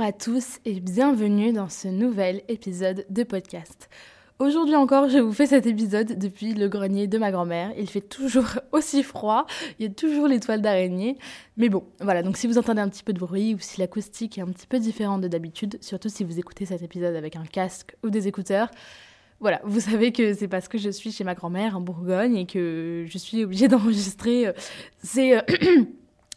Bonjour à tous et bienvenue dans ce nouvel épisode de podcast. Aujourd'hui encore, je vous fais cet épisode depuis le grenier de ma grand-mère. Il fait toujours aussi froid, il y a toujours les toiles d'araignée. Mais bon, voilà, donc si vous entendez un petit peu de bruit ou si l'acoustique est un petit peu différente de d'habitude, surtout si vous écoutez cet épisode avec un casque ou des écouteurs, voilà, vous savez que c'est parce que je suis chez ma grand-mère en Bourgogne et que je suis obligée d'enregistrer. Euh, c'est. Euh,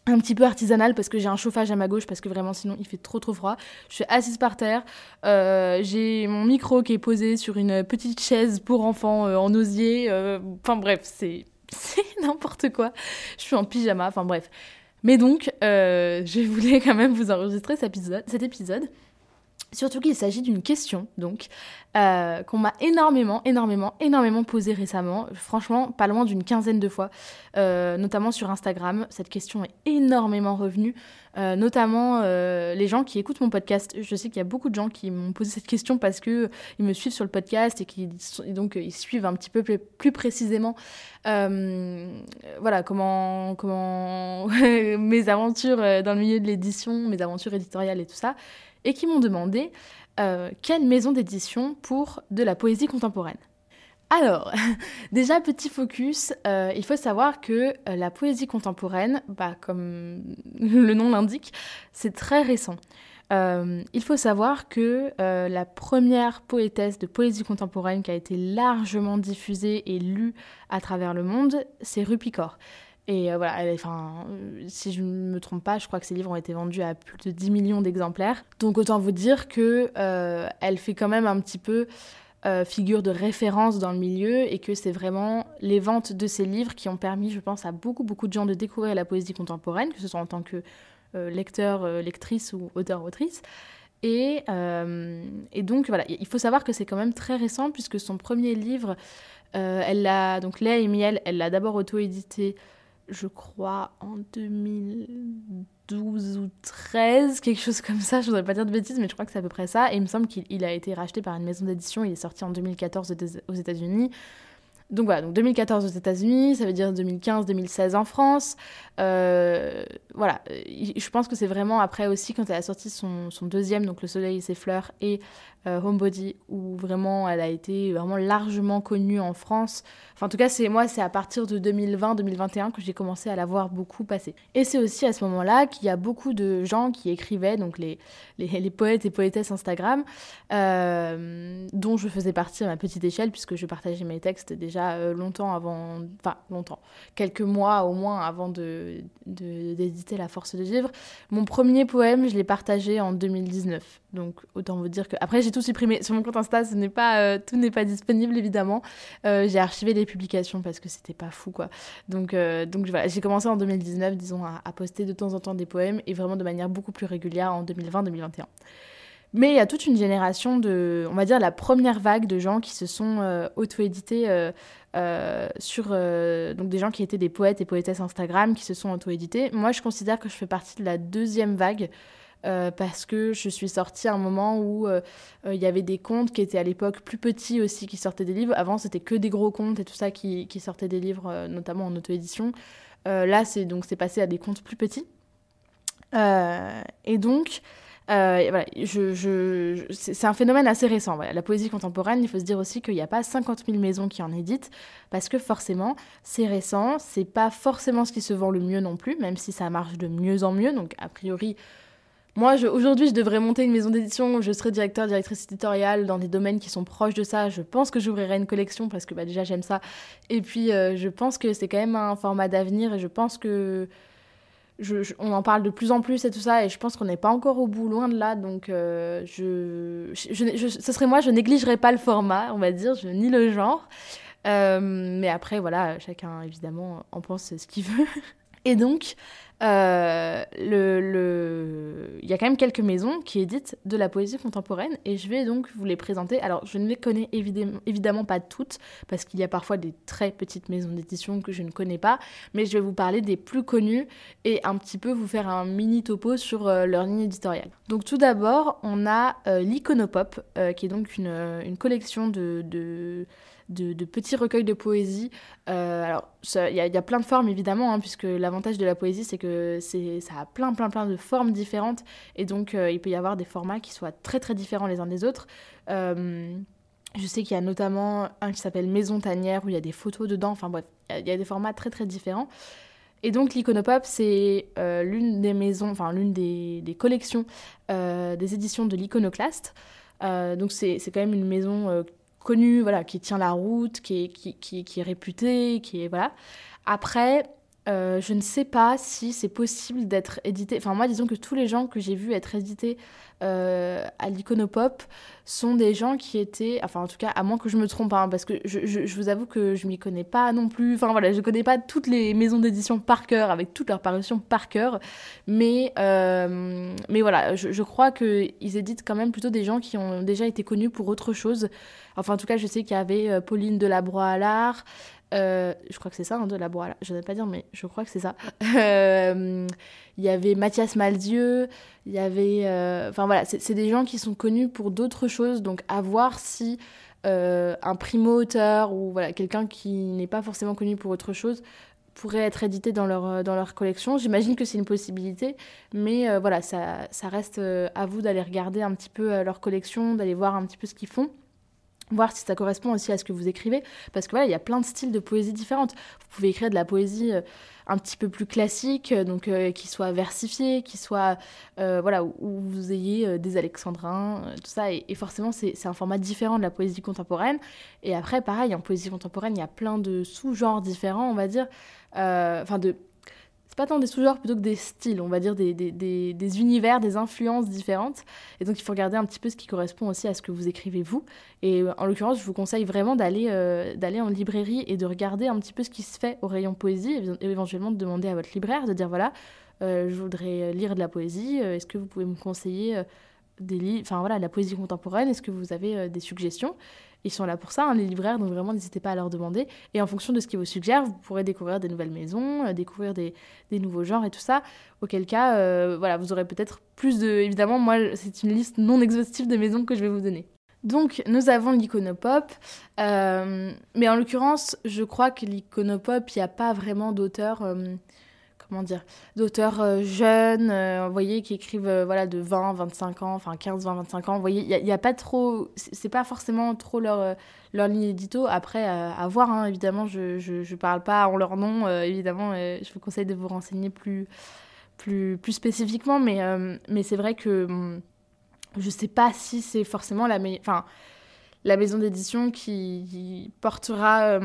un petit peu artisanal parce que j'ai un chauffage à ma gauche parce que vraiment sinon il fait trop trop froid. Je suis assise par terre, euh, j'ai mon micro qui est posé sur une petite chaise pour enfants euh, en osier. Euh, enfin bref, c'est n'importe quoi. Je suis en pyjama, enfin bref. Mais donc, je voulais quand même vous enregistrer cet épisode. Cet épisode Surtout qu'il s'agit d'une question, donc, euh, qu'on m'a énormément, énormément, énormément posée récemment. Franchement, pas loin d'une quinzaine de fois, euh, notamment sur Instagram. Cette question est énormément revenue, euh, notamment les gens qui écoutent mon podcast. Je sais qu'il y a beaucoup de gens qui m'ont posé cette question parce que ils me suivent sur le podcast et qui donc ils suivent un petit peu plus, plus précisément, voilà, comment, comment mes aventures dans le milieu de l'édition, mes aventures éditoriales et tout ça et qui m'ont demandé euh, quelle maison d'édition pour de la poésie contemporaine. Alors, déjà petit focus, euh, il faut savoir que euh, la poésie contemporaine, bah, comme le nom l'indique, c'est très récent. il faut savoir que la première poétesse de poésie contemporaine qui a été largement diffusée et lue à travers le monde, c'est Rupicor. Et euh, voilà, enfin, euh, si je ne me trompe pas, je crois que ces livres ont été vendus à plus de 10 millions d'exemplaires. Donc autant vous dire que euh, elle fait quand même un petit peu figure de référence dans le milieu et que c'est vraiment les ventes de ces livres qui ont permis, je pense, à beaucoup beaucoup de gens de découvrir la poésie contemporaine, que ce soit en tant que lecteur, lectrice ou auteur, autrice. Et, et, donc voilà, il faut savoir que c'est quand même très récent puisque son premier livre, elle l'a donc Léa et Miel, elle l'a d'abord auto-édité je crois, en 2012 ou 13, quelque chose comme ça. Je voudrais pas dire de bêtises, mais je crois que c'est à peu près ça. Et il me semble qu'il a été racheté par une maison d'édition. Il est sorti en 2014 aux États-Unis. Donc voilà, donc 2014 aux États-Unis, ça veut dire 2015-2016 en France. Euh, voilà, je pense que c'est vraiment après aussi quand elle a sorti son, son, deuxième, donc Le Soleil et ses fleurs, et Homebody, où vraiment elle a été vraiment largement connue en France. Enfin, en tout cas, c'est moi, c'est à partir de 2020-2021 que j'ai commencé à la voir beaucoup passer. Et c'est aussi à ce moment-là qu'il y a beaucoup de gens qui écrivaient, donc les, les, les poètes et poétesses Instagram, euh, dont je faisais partie à ma petite échelle, puisque je partageais mes textes déjà euh, longtemps avant, enfin longtemps, quelques mois au moins avant de d'éditer La Force de vivre. Mon premier poème, je l'ai partagé en 2019. Donc autant vous dire que après j'ai tout supprimé sur mon compte Insta, ce n'est pas euh, tout n'est pas disponible évidemment. Euh, j'ai archivé les publications parce que c'était pas fou quoi. Donc euh, donc voilà, j'ai commencé en 2019 disons à, poster de temps en temps des poèmes et vraiment de manière beaucoup plus régulière en 2020-2021. Mais il y a toute une génération de, on va dire la première vague de gens qui se sont auto-édités sur donc des gens qui étaient des poètes et poétesses Instagram qui se sont auto-édités. Moi, je considère que je fais partie de la deuxième vague euh, parce que je suis sortie à un moment où euh, euh, il y avait des comptes qui étaient à l'époque plus petits aussi qui sortaient des livres. Avant, c'était que des gros comptes et tout ça qui, qui sortaient des livres, notamment en auto-édition. là, c'est donc c'est passé à des comptes plus petits. et donc, voilà, c'est un phénomène assez récent. La poésie contemporaine, il faut se dire aussi qu'il n'y a pas 50 000 maisons qui en éditent, parce que forcément, c'est récent, c'est pas forcément ce qui se vend le mieux non plus, même si ça marche de mieux en mieux. Donc, a priori, moi, aujourd'hui, je devrais monter une maison d'édition, je serais directeur, directrice éditoriale dans des domaines qui sont proches de ça. Je pense que j'ouvrirai une collection parce que bah, déjà, j'aime ça. Et puis, euh, je pense que c'est quand même un format d'avenir et je pense que. On en parle de plus en plus et tout ça, et je pense qu'on n'est pas encore au bout, loin de là. Donc, euh, ce serait moi, je négligerais pas le format, on va dire, ni le genre. Euh, mais après, voilà, chacun évidemment en pense ce qu'il veut. Et donc, euh, il y a quand même quelques maisons qui éditent de la poésie contemporaine et je vais donc vous les présenter. Alors, je ne les connais évidemment, pas toutes parce qu'il y a parfois des très petites maisons d'édition que je ne connais pas, mais je vais vous parler des plus connues et un petit peu vous faire un mini topo sur euh, leur ligne éditoriale. Donc, tout d'abord, on a euh, l'Iconopop, qui est donc une, collection de de, petits recueils de poésie. Euh, alors, il y, a plein de formes évidemment, hein, puisque l'avantage de la poésie, c'est que ça a plein, plein, plein de formes différentes, et donc euh, il peut y avoir des formats qui soient très, très différents les uns des autres. Euh, je sais qu'il y a notamment un qui s'appelle Maison Tanière, où il y a des photos dedans, enfin bref, il y, a des formats très, très différents. Et donc l'Iconopop, c'est l'une des maisons, enfin l'une des, des collections des éditions de l'Iconoclaste. donc c'est quand même une maison connu, voilà, qui tient la route, qui est, qui, qui, qui est réputé, qui est voilà. Après, euh, je ne sais pas si c'est possible d'être édité. Enfin, moi, disons que tous les gens que j'ai vus être édités euh, à l'Iconopop sont des gens qui étaient. Enfin, en tout cas, à moins que je me trompe, hein, parce que je, vous avoue que je m'y connais pas non plus. Enfin, voilà, je connais pas toutes les maisons d'édition par cœur, avec toutes leurs parutions par cœur. Mais, euh, mais voilà, je, je crois qu'ils éditent quand même plutôt des gens qui ont déjà été connus pour autre chose. Enfin, en tout cas, je sais qu'il y avait Pauline Delabroix à l'art. Euh, je crois que c'est ça, hein, de la bois. Je ne vais pas dire, mais je crois que c'est ça. Euh, il y avait Mathias Malzieu, il y avait. Euh, enfin voilà, c'est des gens qui sont connus pour d'autres choses, donc à voir si un primo-auteur ou voilà, quelqu'un qui n'est pas forcément connu pour autre chose pourrait être édité dans leur, dans leur collection. J'imagine que c'est une possibilité, mais voilà, ça, ça reste à vous d'aller regarder un petit peu leur collection, d'aller voir un petit peu ce qu'ils font voir si ça correspond aussi à ce que vous écrivez. Parce que voilà il y a plein de styles de poésie différentes. Vous pouvez écrire de la poésie euh, un petit peu plus classique euh, donc euh, qui soit versifiée qui soit voilà où, vous ayez des alexandrins tout ça. Et, forcément c'est un format différent de la poésie contemporaine. Et après pareil en poésie contemporaine il y a plein de sous-genres différents on va dire. Enfin de c'est pas tant des sous-genres plutôt que des styles, on va dire des, des, des, univers, des influences différentes. Et donc il faut regarder un petit peu ce qui correspond aussi à ce que vous écrivez vous. Et euh, en l'occurrence, je vous conseille vraiment d'aller euh, d'aller en librairie et de regarder un petit peu ce qui se fait au rayon poésie, et éventuellement de demander à votre libraire de dire voilà, euh, je voudrais lire de la poésie, est-ce que vous pouvez me conseiller des livres, la poésie contemporaine, est-ce que vous avez des suggestions? Ils sont là pour ça, hein, les libraires, donc vraiment n'hésitez pas à leur demander. Et en fonction de ce qu'ils vous suggèrent, vous pourrez découvrir des nouvelles maisons, euh, découvrir des, nouveaux genres et tout ça. Auquel cas, euh, voilà, vous aurez peut-être plus de... Évidemment, moi, c'est une liste non exhaustive de maisons que je vais vous donner. Donc, nous avons l'iconopop, euh, mais en l'occurrence, je crois que l'iconopop, il n'y a pas vraiment d'auteur comment dire, d'auteurs euh, jeunes, euh, vous voyez, qui écrivent euh, voilà, de 20, 25 ans, enfin 15, 20, 25 ans. Vous voyez, il n'y a, pas trop, c'est pas forcément trop leur, leur ligne édito. Après, à voir, hein, évidemment, je, je, parle pas en leur nom, évidemment, je vous conseille de vous renseigner plus, plus, plus spécifiquement, mais, mais c'est vrai que hum, je sais pas si c'est forcément la, la maison d'édition qui, portera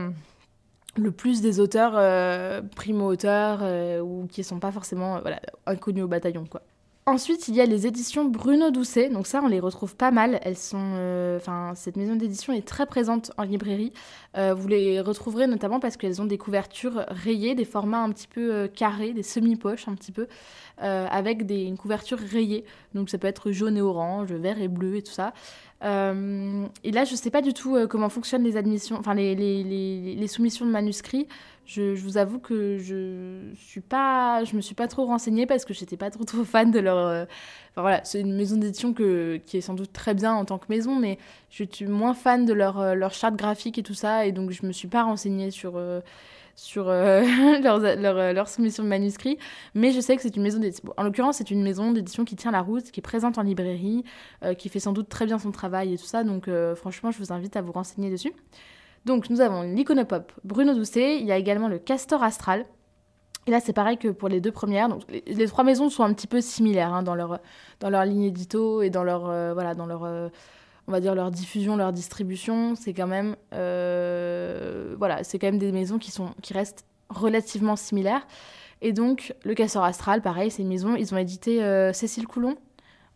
le plus des auteurs euh, primo-auteurs euh, ou qui ne sont pas forcément euh, voilà, inconnus au bataillon. quoi. Ensuite, il y a les éditions Bruno Doucet. Donc ça, on les retrouve pas mal. Elles sont, cette maison d'édition est très présente en librairie. vous les retrouverez notamment parce qu'elles ont des couvertures rayées, des formats un petit peu carrés, des semi-poches un petit peu, avec des, une couverture rayée. Donc ça peut être jaune et orange, vert et bleu et tout ça. Euh, et là, je ne sais pas du tout euh, comment fonctionnent les admissions, enfin les, soumissions de manuscrits. Je, vous avoue que je suis pas, je me suis pas trop renseignée parce que j'étais pas trop fan de leur. Euh, enfin voilà, c'est une maison d'édition qui est sans doute très bien en tant que maison, mais je suis moins fan de leur leur charte graphique et tout ça, et donc je me suis pas renseignée sur sur euh, leur, leur, leur, soumission de manuscrits, mais je sais que c'est une maison d'édition. en l'occurrence, c'est une maison d'édition qui tient la route, qui est présente en librairie, euh, qui fait sans doute très bien son travail et tout ça, donc euh, franchement, je vous invite à vous renseigner dessus. Donc, nous avons l'iconopop Bruno Doucet, il y a également le Castor Astral. Et là, c'est pareil que pour les deux premières. Donc, les, trois maisons sont un petit peu similaires hein, dans, leur, dans leur ligne édito et dans leur, voilà, dans leur on va dire leur diffusion, leur distribution, c'est quand même euh, voilà, c'est quand même des maisons qui sont qui restent relativement similaires. Et donc le Casseur Astral, pareil, c'est une maison, ils ont édité euh, Cécile Coulon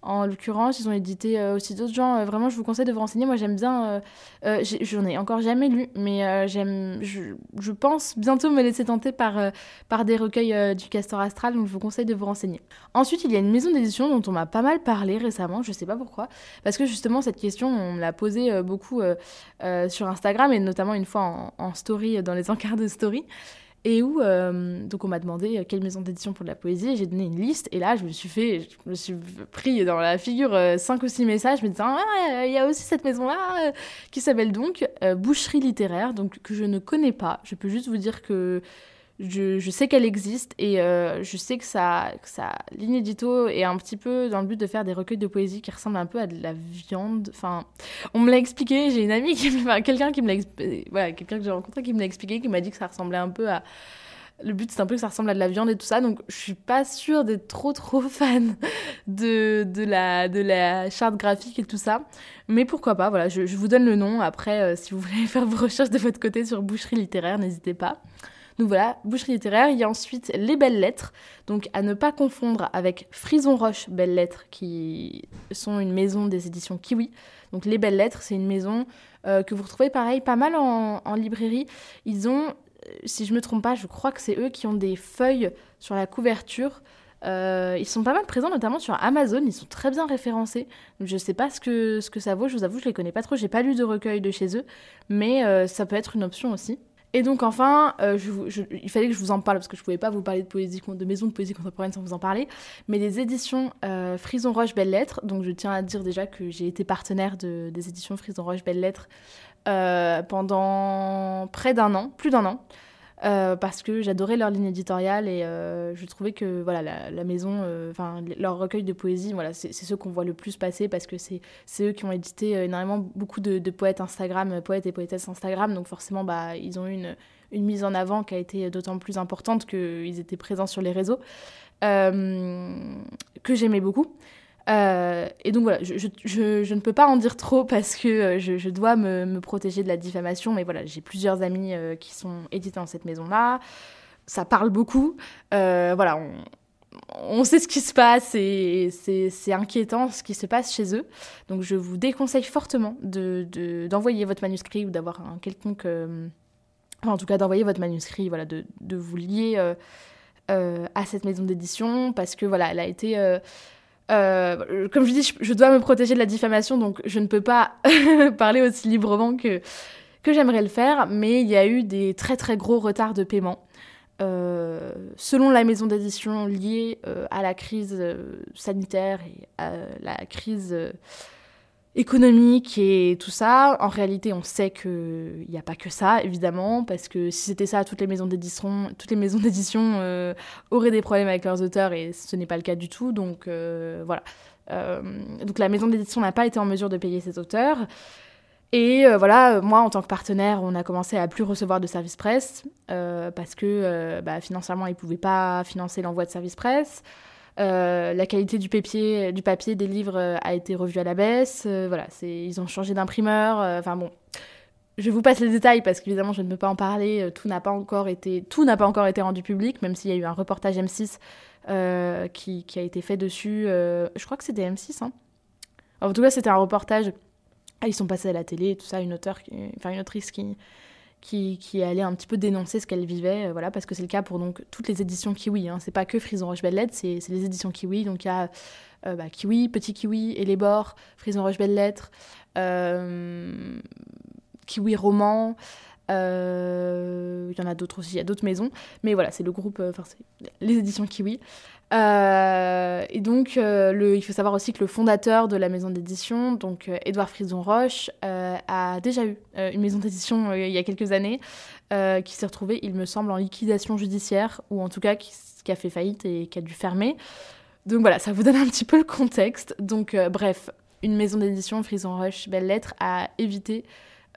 En l'occurrence, ils ont édité euh, aussi d'autres gens. Euh, vraiment, je vous conseille de vous renseigner. Moi, j'aime bien. Euh, j'en ai, encore jamais lu, mais j'aime. Je, pense bientôt me laisser tenter par, par des recueils du Castor Astral, donc je vous conseille de vous renseigner. Ensuite, il y a une maison d'édition dont on m'a pas mal parlé récemment, je sais pas pourquoi, parce que justement, cette question, on me l'a posée beaucoup sur Instagram et notamment une fois en story, dans les encarts de story et où euh, donc on m'a demandé euh, quelle maison d'édition pour de la poésie j'ai donné une liste et là je me suis fait je me suis pris dans la figure euh, cinq ou six messages me disant ah il y a aussi cette maison là qui s'appelle donc Boucherie littéraire donc que je ne connais pas. Je peux juste vous dire que je, sais qu'elle existe et euh, je sais que ça, que ça l'inédito est un petit peu dans le but de faire des recueils de poésie qui ressemblent un peu à de la viande. Enfin, on me l'a expliqué. J'ai une amie qui, quelqu'un qui me l'a, voilà, quelqu'un que j'ai rencontré qui me l'a expliqué, qui m'a dit que ça ressemblait un peu à. Le but, c'est un peu que ça ressemble à de la viande et tout ça. Donc, je suis pas sûre d'être trop, trop fan de, de, la, de la charte graphique et tout ça. Mais pourquoi pas, voilà, je, vous donne le nom. Après, euh, si vous voulez faire vos recherches de votre côté sur boucherie littéraire, n'hésitez pas. Donc voilà, boucherie littéraire. Il y a ensuite les belles lettres, donc à ne pas confondre avec Frison Roche Belles Lettres, qui sont une maison des éditions Kiwi. Donc les belles lettres, c'est une maison euh, que vous retrouvez pareil pas mal en, librairie. Ils ont, euh, si je me trompe pas, je crois que c'est eux qui ont des feuilles sur la couverture. Euh, ils sont pas mal présents, notamment sur Amazon. Ils sont très bien référencés. Donc, je sais pas ce que, ce que ça vaut. Je vous avoue, je les connais pas trop. J'ai pas lu de recueil de chez eux, mais ça peut être une option aussi. Et donc enfin, euh, il fallait que je vous en parle parce que je pouvais pas vous parler de poésie, de maison de poésie contemporaine sans vous en parler. Mais les éditions euh, Frison Roche Belles Lettres, donc je tiens à dire déjà que j'ai été partenaire de, des éditions Frison Roche Belles Lettres euh, pendant près d'un an, plus d'un an. Euh, parce que j'adorais leur ligne éditoriale et euh, je trouvais que voilà la, maison, euh, enfin leur recueil de poésie, voilà c'est ceux qu'on voit le plus passer parce que c'est eux qui ont édité énormément beaucoup de, poètes Instagram, poètes et poétesses Instagram, donc forcément bah ils ont eu une, une mise en avant qui a été d'autant plus importante qu'ils étaient présents sur les réseaux, que j'aimais beaucoup. Euh, et donc voilà, je, je, je, ne peux pas en dire trop parce que euh, je, dois me, me, protéger de la diffamation, mais voilà, j'ai plusieurs amis euh, qui sont édités dans cette maison-là. Ça parle beaucoup. voilà, on, on, sait ce qui se passe et c'est inquiétant ce qui se passe chez eux. Donc je vous déconseille fortement d'envoyer de, d'envoyer votre manuscrit ou d'avoir un quelconque. en tout cas, d'envoyer votre manuscrit, voilà, de, de vous lier à cette maison d'édition parce que voilà, elle a été euh, comme je dis, je, dois me protéger de la diffamation, donc je ne peux pas parler aussi librement que, que j'aimerais le faire, mais il y a eu des très très gros retards de paiement. Euh, selon la maison d'édition liée euh, à la crise sanitaire et à la crise économique et tout ça. En réalité, on sait qu'il n'y a pas que ça, évidemment, parce que si c'était ça, toutes les maisons d'édition, euh, auraient des problèmes avec leurs auteurs et ce n'est pas le cas du tout. Donc euh, voilà. Euh, donc la maison d'édition n'a pas été en mesure de payer ses auteurs. Et voilà, moi en tant que partenaire, on a commencé à plus recevoir de services presse parce que bah, financièrement, ils ne pouvaient pas financer l'envoi de services presse. Euh, la qualité du papier, du papier des livres euh, a été revue à la baisse. Euh, voilà, ils ont changé d'imprimeur. Enfin bon, je vous passe les détails parce qu'évidemment je ne peux pas en parler. Tout n'a pas encore été, tout n'a pas encore été rendu public, même s'il y a eu un reportage M6 qui, qui, a été fait dessus. je crois que c'était M6. Hein. En tout cas, c'était un reportage. Ah, ils sont passés à la télé, tout ça. Une auteure, enfin une autrice qui qui, allait un petit peu dénoncer ce qu'elle vivait, euh, voilà, parce que c'est le cas pour donc toutes les éditions Kiwi. Hein. C'est pas que Frison Roche Belle Lettre, c'est les éditions Kiwi. Donc il y a euh, bah, Kiwi, Petit Kiwi, et les bords, Frison Roche Belle Lettre, euh, Kiwi Roman. Il y en a d'autres aussi, il y a d'autres maisons, mais voilà, c'est le groupe, enfin les éditions Kiwi. Euh, et donc, euh, il faut savoir aussi que le fondateur de la maison d'édition, donc euh, Édouard Frison Roche, a déjà eu une maison d'édition il y a quelques années, qui s'est retrouvée, il me semble, en liquidation judiciaire, ou en tout cas qui, qui, a fait faillite et qui a dû fermer. Donc voilà, ça vous donne un petit peu le contexte. Donc bref, une maison d'édition, Frison Roche, Belle Lettre, a évité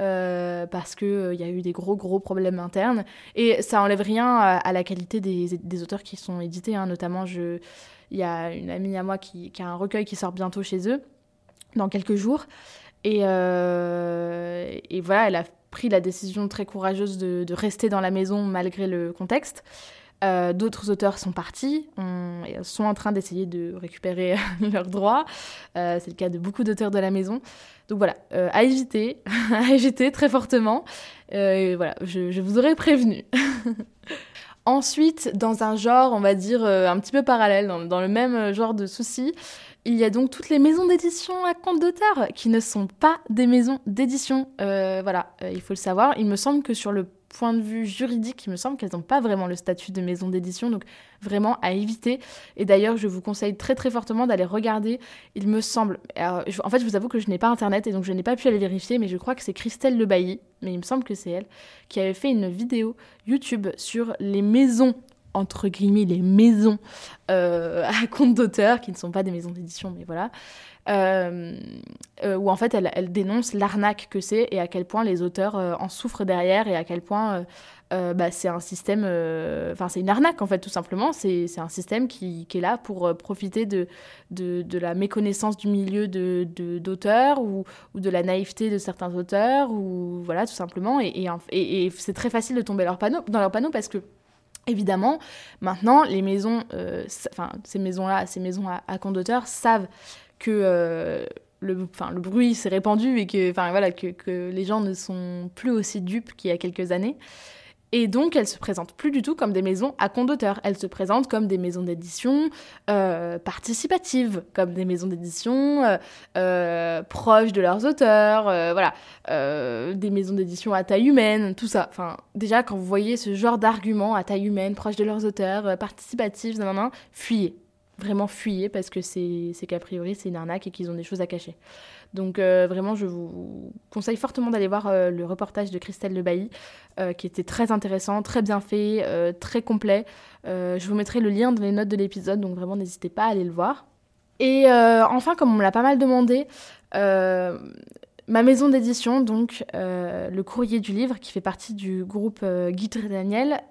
euh, parce qu'il il euh, y a eu des gros gros problèmes internes. Et ça enlève rien à, la qualité des, auteurs qui sont édités. Hein. Notamment, il y a une amie à moi qui, qui, a un recueil qui sort bientôt chez eux, dans quelques jours. Et, euh, et voilà, elle a pris la décision très courageuse de, de, rester dans la maison malgré le contexte. D'autres auteurs sont partis, sont en train d'essayer de récupérer leurs droits. C'est le cas de beaucoup d'auteurs de la maison. Donc voilà, à éviter, à éviter très fortement. voilà, je, vous aurais prévenu. Ensuite, dans un genre, on va dire, euh, un petit peu parallèle, dans, le même euh, genre de soucis, il y a donc toutes les maisons d'édition à compte d'auteur qui ne sont pas des maisons d'édition. Euh, voilà, il faut le savoir. Il me semble que sur le point de vue juridique, il me semble qu'elles n'ont pas vraiment le statut de maison d'édition, donc vraiment à éviter. Et d'ailleurs, je vous conseille très très fortement d'aller regarder. Il me semble, en fait, je vous avoue que je n'ai pas internet et donc je n'ai pas pu aller vérifier, mais je crois que c'est Christelle Le Bailly, mais il me semble que c'est elle, qui avait fait une vidéo YouTube sur les maisons entre guillemets les maisons euh, à compte d'auteur, qui ne sont pas des maisons d'édition, mais voilà, euh, euh, où en fait elle, dénonce l'arnaque que c'est et à quel point les auteurs en souffrent derrière et à quel point bah, c'est un système, enfin c'est une arnaque en fait tout simplement, c'est un système qui, est là pour profiter de, de, de, la méconnaissance du milieu d'auteurs de, ou, ou, de la naïveté de certains auteurs, ou voilà tout simplement, et, c'est très facile de tomber dans leur panneau parce que Évidemment, maintenant, les maisons, euh, enfin, ces maisons-là, ces maisons à, à compte d'auteur savent que euh, le, le bruit s'est répandu et que, voilà, que, que, les gens ne sont plus aussi dupes qu'il y a quelques années. Et donc, elles se présentent plus du tout comme des maisons à compte d'auteur. Elles se présentent comme des maisons d'édition euh, participatives, comme des maisons d'édition euh, proches de leurs auteurs, voilà, des maisons d'édition à taille humaine, tout ça. Enfin, déjà, quand vous voyez ce genre d'arguments à taille humaine, proches de leurs auteurs, participatifs, fuyez. Vraiment fuyez parce que c'est qu'a priori c'est une arnaque et qu'ils ont des choses à cacher. Donc euh, vraiment, je vous conseille fortement d'aller voir euh, le reportage de Christelle Le Bailly, euh, qui était très intéressant, très bien fait, très complet. je vous mettrai le lien dans les notes de l'épisode, donc vraiment n'hésitez pas à aller le voir. Et enfin, comme on me l'a pas mal demandé, ma maison d'édition, donc le courrier du livre, qui fait partie du groupe Guy Daniel,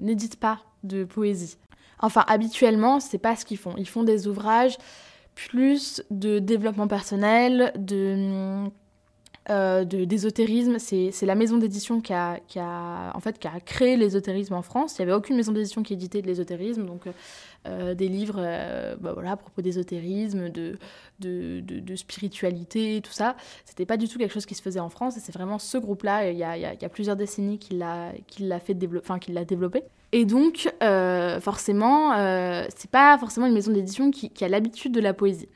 n'édite pas de poésie. Enfin, habituellement, c'est pas ce qu'ils font. Ils font des ouvrages plus de développement personnel, de euh, d'ésotérisme. C'est la maison d'édition qui a, qui, a, en fait, qui a créé l'ésotérisme en France. Il n'y avait aucune maison d'édition qui éditait de l'ésotérisme, donc euh, des livres euh, bah voilà, à propos d'ésotérisme, de, de, spiritualité, tout ça. C'était pas du tout quelque chose qui se faisait en France, et c'est vraiment ce groupe-là, il y a, y plusieurs décennies, qui l'a fait développer, développé. Et donc, euh, forcément, c'est pas forcément une maison d'édition qui, a l'habitude de la poésie.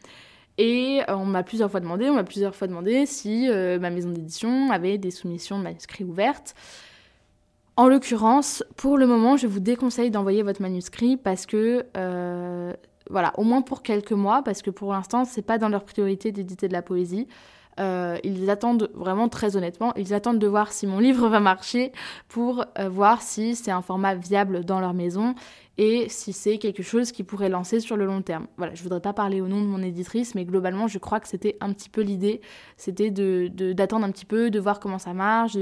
Et euh, on m'a plusieurs fois demandé, on m'a plusieurs fois demandé si ma maison d'édition avait des soumissions de manuscrits ouvertes. En l'occurrence, pour le moment, je vous déconseille d'envoyer votre manuscrit parce que, voilà, au moins pour quelques mois, parce que pour l'instant, c'est pas dans leur priorité d'éditer de la poésie. Euh, ils attendent vraiment très honnêtement, ils attendent de voir si mon livre va marcher pour euh, voir si c'est un format viable dans leur maison et si c'est quelque chose qui pourrait lancer sur le long terme. Voilà, je voudrais pas parler au nom de mon éditrice, mais globalement, je crois que c'était un petit peu l'idée, c'était de, d'attendre un petit peu, de voir comment ça marche,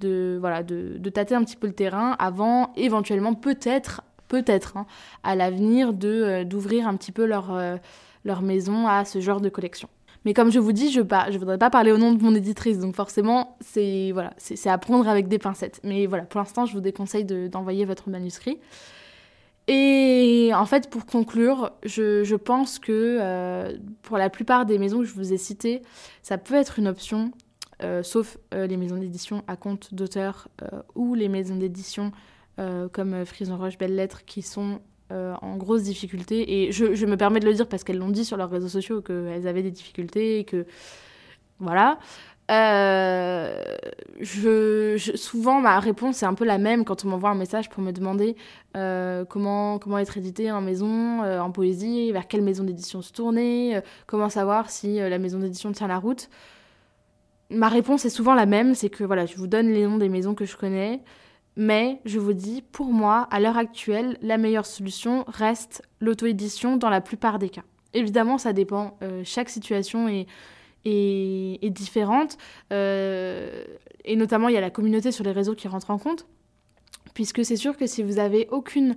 de, voilà, de, de, tâter un petit peu le terrain avant éventuellement peut-être, peut-être, hein, à l'avenir de, euh, d'ouvrir un petit peu leur, leur maison à ce genre de collection. Mais comme je vous dis, je ne voudrais pas parler au nom de mon éditrice, donc forcément, c'est voilà, à prendre avec des pincettes. Mais voilà, pour l'instant, je vous déconseille d'envoyer votre manuscrit. Et en fait, pour conclure, je, pense que euh, pour la plupart des maisons que je vous ai citées, ça peut être une option, euh, sauf euh, les maisons d'édition à compte d'auteur ou les maisons d'édition comme Frison Roche Belles Lettres qui sont en grosse difficulté. Et je, me permets de le dire parce qu'elles l'ont dit sur leurs réseaux sociaux qu'elles avaient des difficultés et que. Voilà. Euh, souvent, ma réponse est un peu la même quand on m'envoie un message pour me demander euh, comment, comment être édité en maison, en poésie, vers quelle maison d'édition se tourner, comment savoir si la maison d'édition tient la route. Ma réponse est souvent la même, c'est que voilà, je vous donne les noms des maisons que je connais. Mais je vous dis, pour moi, à l'heure actuelle, la meilleure solution reste l'auto-édition dans la plupart des cas. Évidemment, ça dépend. Euh, chaque situation est, est, différente. Euh, et notamment, il y a la communauté sur les réseaux qui rentre en compte. Puisque c'est sûr que si vous avez aucune,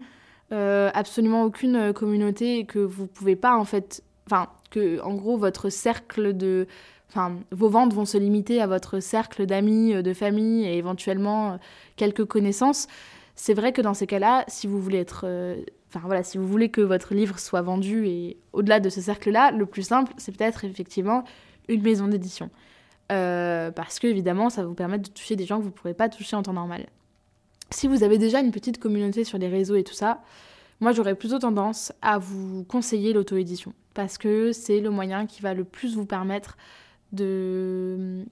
euh, absolument aucune communauté et que vous pouvez pas, en fait, enfin, que en gros, votre cercle de enfin, vos ventes vont se limiter à votre cercle d'amis, euh, de famille et éventuellement euh, quelques connaissances, c'est vrai que dans ces cas-là, si vous voulez être enfin voilà, si vous voulez que votre livre soit vendu et au-delà de ce cercle-là, le plus simple, c'est peut-être effectivement une maison d'édition. Euh, parce que évidemment, ça vous permettre de toucher des gens que vous ne pourrez pas toucher en temps normal. Si vous avez déjà une petite communauté sur les réseaux et tout ça, moi j'aurais plutôt tendance à vous conseiller l'auto-édition parce que c'est le moyen qui va le plus vous permettre de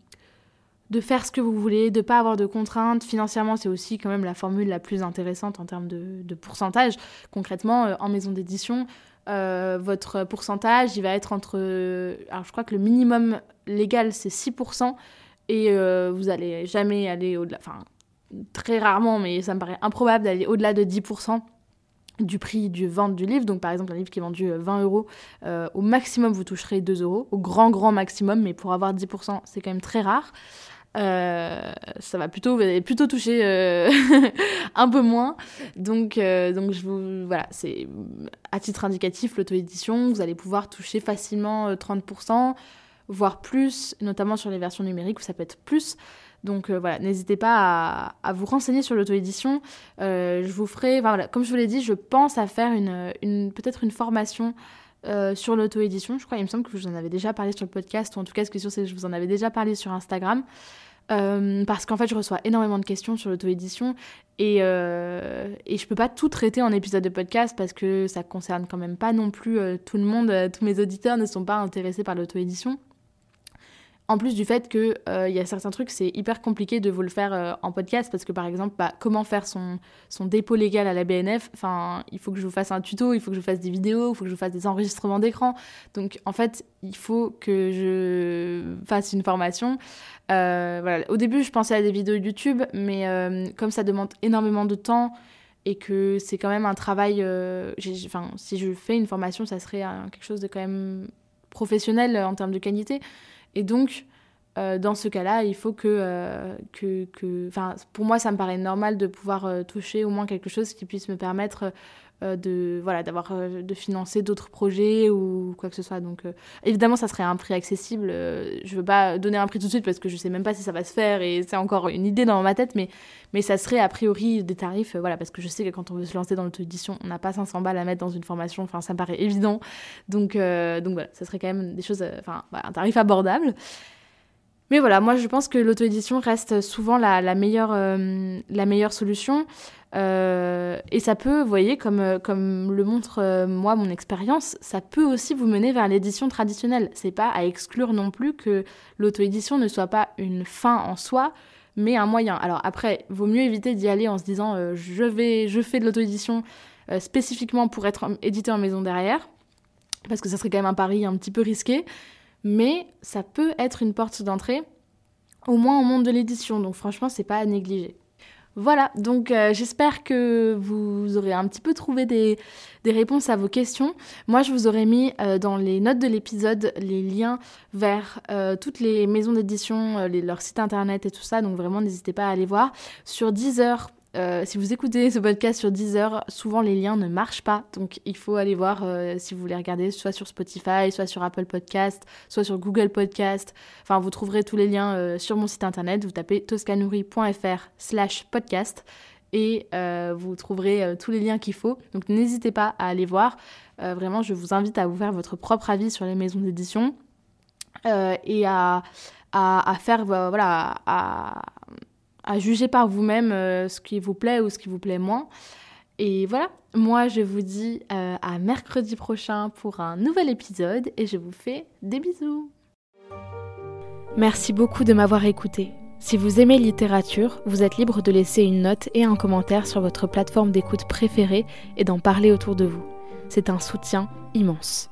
faire ce que vous voulez, de pas avoir de contraintes. Financièrement, c'est aussi quand même la formule la plus intéressante en termes de, pourcentage. Concrètement, euh, en maison d'édition, euh, votre pourcentage, il va être entre... alors je crois que le minimum légal, c'est 6%, et euh, vous allez jamais aller au-delà... Enfin, très rarement, mais ça me paraît improbable d'aller au-delà de 10% du prix du vente du livre. Donc par exemple un livre qui est vendu 20 euros, au maximum vous toucherez 2 euros, au grand grand maximum, mais pour avoir 10% c'est quand même très rare. Euh, ça va plutôt, plutôt toucher euh, un peu moins. Donc, euh, donc je vous, voilà, c'est à titre indicatif, l'auto-édition, vous allez pouvoir toucher facilement 30%, voire plus, notamment sur les versions numériques où ça peut être plus. Donc voilà, n'hésitez pas à, vous renseigner sur l'auto-édition. je vous ferai, voilà, comme je vous l'ai dit, je pense à faire une, une peut-être une formation sur l'auto-édition. Je crois, il me semble que je vous en avais déjà parlé sur le podcast, ou en tout cas, ce que c'est que je vous en avais déjà parlé sur Instagram. Euh, parce qu'en fait, je reçois énormément de questions sur l'auto-édition et, euh, et je peux pas tout traiter en épisode de podcast parce que ça concerne quand même pas non plus euh, tout le monde. tous mes auditeurs ne sont pas intéressés par l'auto-édition. En plus du fait qu'il il y a certains trucs, c'est hyper compliqué de vous le faire en podcast parce que par exemple, bah, comment faire son, son dépôt légal à la BNF, enfin, il faut que je vous fasse un tuto, il faut que je vous fasse des vidéos, il faut que je vous fasse des enregistrements d'écran. Donc en fait, il faut que je fasse une formation. Euh, voilà. Au début, je pensais à des vidéos YouTube, mais euh, comme ça demande énormément de temps et que c'est quand même un travail. Euh, enfin, si je fais une formation, ça serait quelque chose de quand même professionnel en termes de qualité. Et donc, dans ce cas-là, il faut que, que, pour moi, ça me paraît normal de pouvoir toucher au moins quelque chose qui puisse me permettre euh, de voilà d'avoir euh, de financer d'autres projets ou quoi que ce soit. Donc euh, évidemment ça serait un prix accessible. Je veux pas donner un prix tout de suite parce que je sais même pas si ça va se faire et c'est encore une idée dans ma tête mais mais ça serait a priori des tarifs voilà parce que je sais que quand on veut se lancer dans l'auto-édition on n'a pas 500 balles à mettre dans une formation. Enfin ça me paraît évident. Donc donc voilà ça serait quand même des choses enfin un tarif abordable mais voilà, moi je pense que l'auto-édition reste souvent la, meilleure, la meilleure solution. Euh, et ça peut, vous voyez, comme, euh, comme le montre euh, moi mon expérience, ça peut aussi vous mener vers l'édition traditionnelle. C'est pas à exclure non plus que l'auto-édition ne soit pas une fin en soi, mais un moyen. Alors après, vaut mieux éviter d'y aller en se disant je vais, je fais de l'auto-édition spécifiquement pour être édité en maison derrière, parce que ça serait quand même un pari un petit peu risqué, mais ça peut être une porte d'entrée, au moins au monde de l'édition. Donc franchement, c'est pas à négliger. Voilà, donc euh, j'espère que vous aurez un petit peu trouvé des, réponses à vos questions. Moi, je vous aurais mis euh, dans les notes de l'épisode les liens vers euh, toutes les maisons d'édition, leur site internet et tout ça, donc vraiment n'hésitez pas à aller voir. Sur Deezer, euh, si vous écoutez ce podcast sur Deezer, souvent les liens ne marchent pas. Donc il faut aller voir euh, si vous voulez regarder soit sur Spotify, soit sur Apple Podcast, soit sur Google Podcast. Enfin, vous trouverez tous les liens euh, sur mon site internet. Vous tapez toscanouri.fr slash podcast et vous trouverez tous les liens qu'il faut. Donc n'hésitez pas à aller voir. vraiment, je vous invite à vous faire votre propre avis sur les maisons d'édition et à, à, à faire, voilà, à à juger par vous-même euh, ce qui vous plaît ou ce qui vous plaît moins. Et voilà, moi je vous dis euh, à mercredi prochain pour un nouvel épisode et je vous fais des bisous. Merci beaucoup de m'avoir écouté. Si vous aimez littérature, vous êtes libre de laisser une note et un commentaire sur votre plateforme d'écoute préférée et d'en parler autour de vous. C'est un soutien immense.